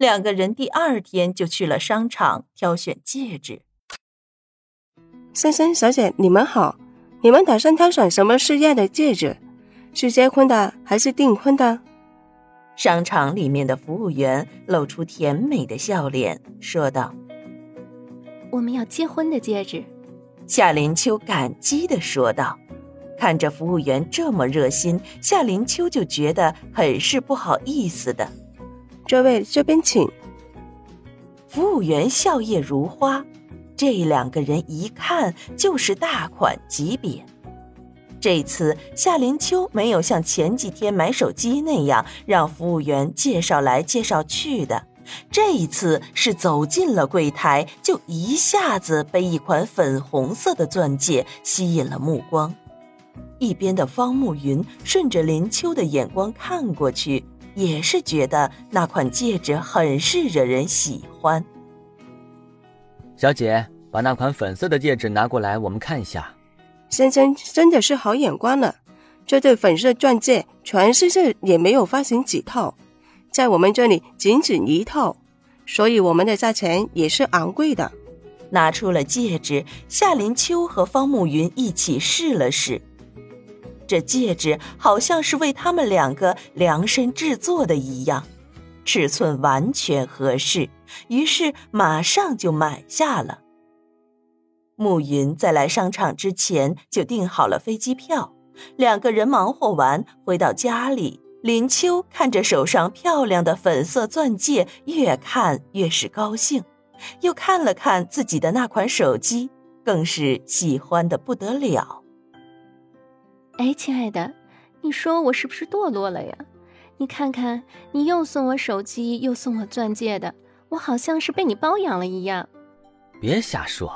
两个人第二天就去了商场挑选戒指。先生、小姐，你们好，你们打算挑选什么式样的戒指？是结婚的还是订婚的？商场里面的服务员露出甜美的笑脸，说道：“我们要结婚的戒指。”夏林秋感激的说道。看着服务员这么热心，夏林秋就觉得很是不好意思的。这位这边请。服务员笑靥如花，这两个人一看就是大款级别。这次夏林秋没有像前几天买手机那样让服务员介绍来介绍去的，这一次是走进了柜台，就一下子被一款粉红色的钻戒吸引了目光。一边的方慕云顺着林秋的眼光看过去，也是觉得那款戒指很是惹人喜欢。小姐，把那款粉色的戒指拿过来，我们看一下。先生真的是好眼光了，这对粉色钻戒全世界也没有发行几套，在我们这里仅仅一套，所以我们的价钱也是昂贵的。拿出了戒指，夏林秋和方慕云一起试了试。这戒指好像是为他们两个量身制作的一样，尺寸完全合适，于是马上就买下了。暮云在来商场之前就订好了飞机票，两个人忙活完回到家里，林秋看着手上漂亮的粉色钻戒，越看越是高兴，又看了看自己的那款手机，更是喜欢的不得了。哎，亲爱的，你说我是不是堕落了呀？你看看，你又送我手机，又送我钻戒的，我好像是被你包养了一样。别瞎说，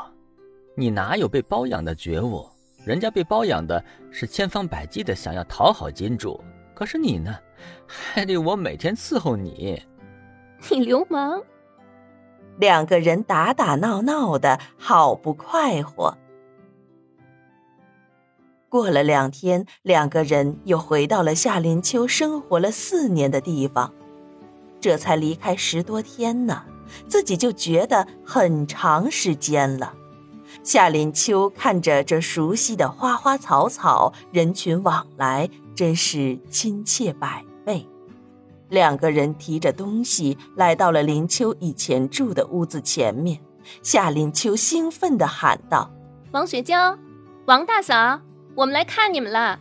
你哪有被包养的觉悟？人家被包养的是千方百计的想要讨好金主，可是你呢，还得我每天伺候你。你流氓！两个人打打闹闹的，好不快活。过了两天，两个人又回到了夏林秋生活了四年的地方，这才离开十多天呢，自己就觉得很长时间了。夏林秋看着这熟悉的花花草草、人群往来，真是亲切百倍。两个人提着东西来到了林秋以前住的屋子前面，夏林秋兴奋地喊道：“王雪娇，王大嫂。”我们来看你们了。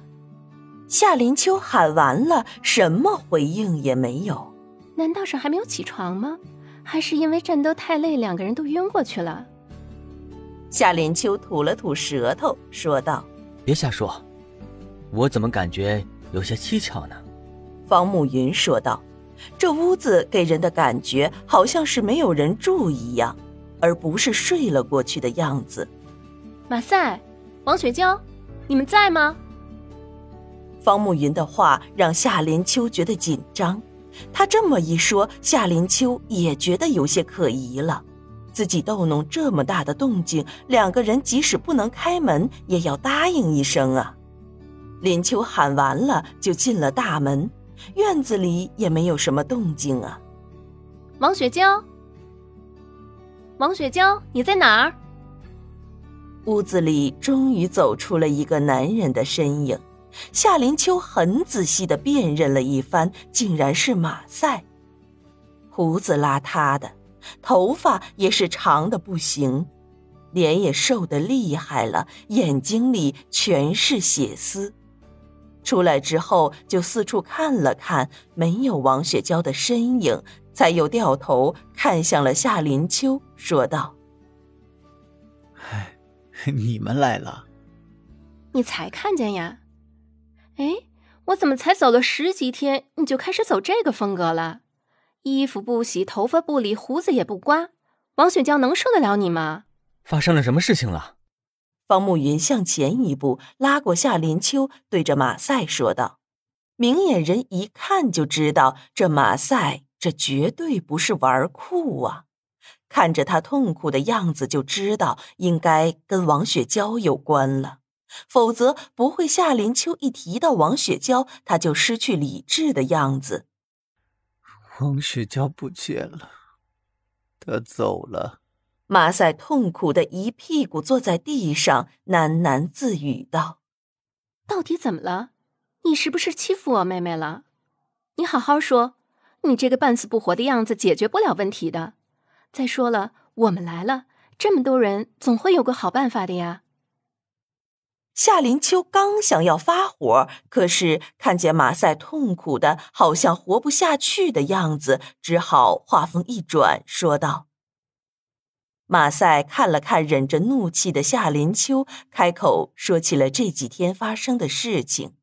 夏林秋喊完了，什么回应也没有。难道是还没有起床吗？还是因为战斗太累，两个人都晕过去了？夏林秋吐了吐舌头，说道：“别瞎说，我怎么感觉有些蹊跷呢？”方慕云说道：“这屋子给人的感觉好像是没有人住一样，而不是睡了过去的样子。”马赛，王雪娇。你们在吗？方慕云的话让夏林秋觉得紧张。他这么一说，夏林秋也觉得有些可疑了。自己逗弄这么大的动静，两个人即使不能开门，也要答应一声啊！林秋喊完了，就进了大门。院子里也没有什么动静啊。王雪娇，王雪娇，你在哪儿？屋子里终于走出了一个男人的身影，夏林秋很仔细的辨认了一番，竟然是马赛。胡子邋遢的，头发也是长的不行，脸也瘦的厉害了，眼睛里全是血丝。出来之后就四处看了看，没有王雪娇的身影，才又掉头看向了夏林秋，说道。你们来了，你才看见呀？哎，我怎么才走了十几天，你就开始走这个风格了？衣服不洗，头发不理，胡子也不刮，王雪娇能受得了你吗？发生了什么事情了？方慕云向前一步，拉过夏林秋，对着马赛说道：“明眼人一看就知道，这马赛这绝对不是玩酷啊。”看着他痛苦的样子，就知道应该跟王雪娇有关了，否则不会夏林秋一提到王雪娇，他就失去理智的样子。王雪娇不见了，她走了。马赛痛苦的一屁股坐在地上，喃喃自语道：“到底怎么了？你是不是欺负我妹妹了？你好好说，你这个半死不活的样子解决不了问题的。再说了，我们来了，这么多人，总会有个好办法的呀。”夏林秋刚想要发火，可是看见马赛痛苦的，好像活不下去的样子，只好话锋一转，说道：“马赛看了看忍着怒气的夏林秋，开口说起了这几天发生的事情。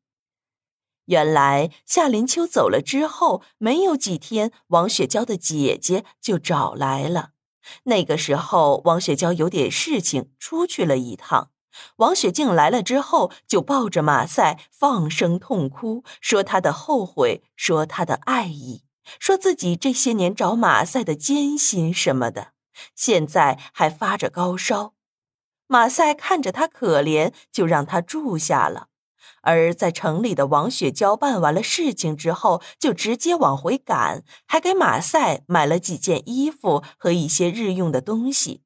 原来夏林秋走了之后，没有几天，王雪娇的姐姐就找来了。那个时候，王雪娇有点事情，出去了一趟。”王雪静来了之后，就抱着马赛放声痛哭，说她的后悔，说她的爱意，说自己这些年找马赛的艰辛什么的，现在还发着高烧。马赛看着他可怜，就让他住下了。而在城里的王雪娇办完了事情之后，就直接往回赶，还给马赛买了几件衣服和一些日用的东西。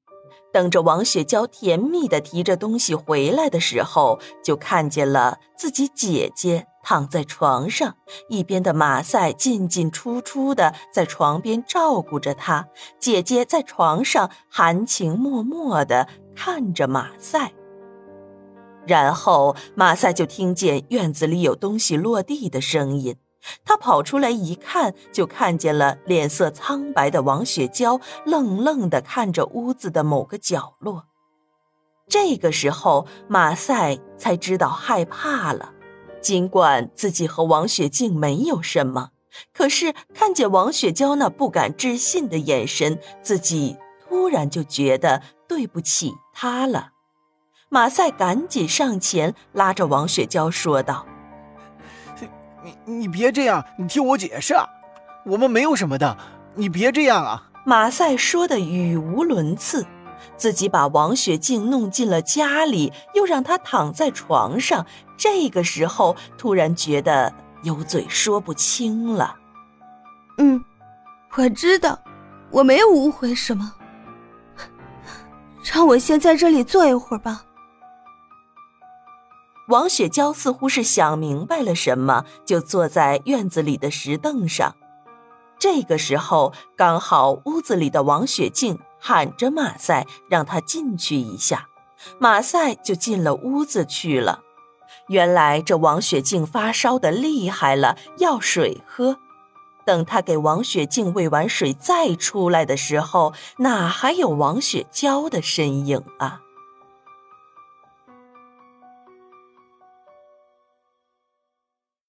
等着王雪娇甜蜜的提着东西回来的时候，就看见了自己姐姐躺在床上，一边的马赛进进出出的在床边照顾着她，姐姐在床上含情脉脉的看着马赛。然后马赛就听见院子里有东西落地的声音。他跑出来一看，就看见了脸色苍白的王雪娇，愣愣地看着屋子的某个角落。这个时候，马赛才知道害怕了。尽管自己和王雪静没有什么，可是看见王雪娇那不敢置信的眼神，自己突然就觉得对不起她了。马赛赶紧上前拉着王雪娇说道。你你别这样，你听我解释啊，我们没有什么的，你别这样啊！马赛说的语无伦次，自己把王雪静弄进了家里，又让她躺在床上，这个时候突然觉得有嘴说不清了。嗯，我知道，我没有误会什么，让我先在这里坐一会儿吧。王雪娇似乎是想明白了什么，就坐在院子里的石凳上。这个时候，刚好屋子里的王雪静喊着马赛，让他进去一下。马赛就进了屋子去了。原来这王雪静发烧的厉害了，要水喝。等他给王雪静喂完水再出来的时候，哪还有王雪娇的身影啊？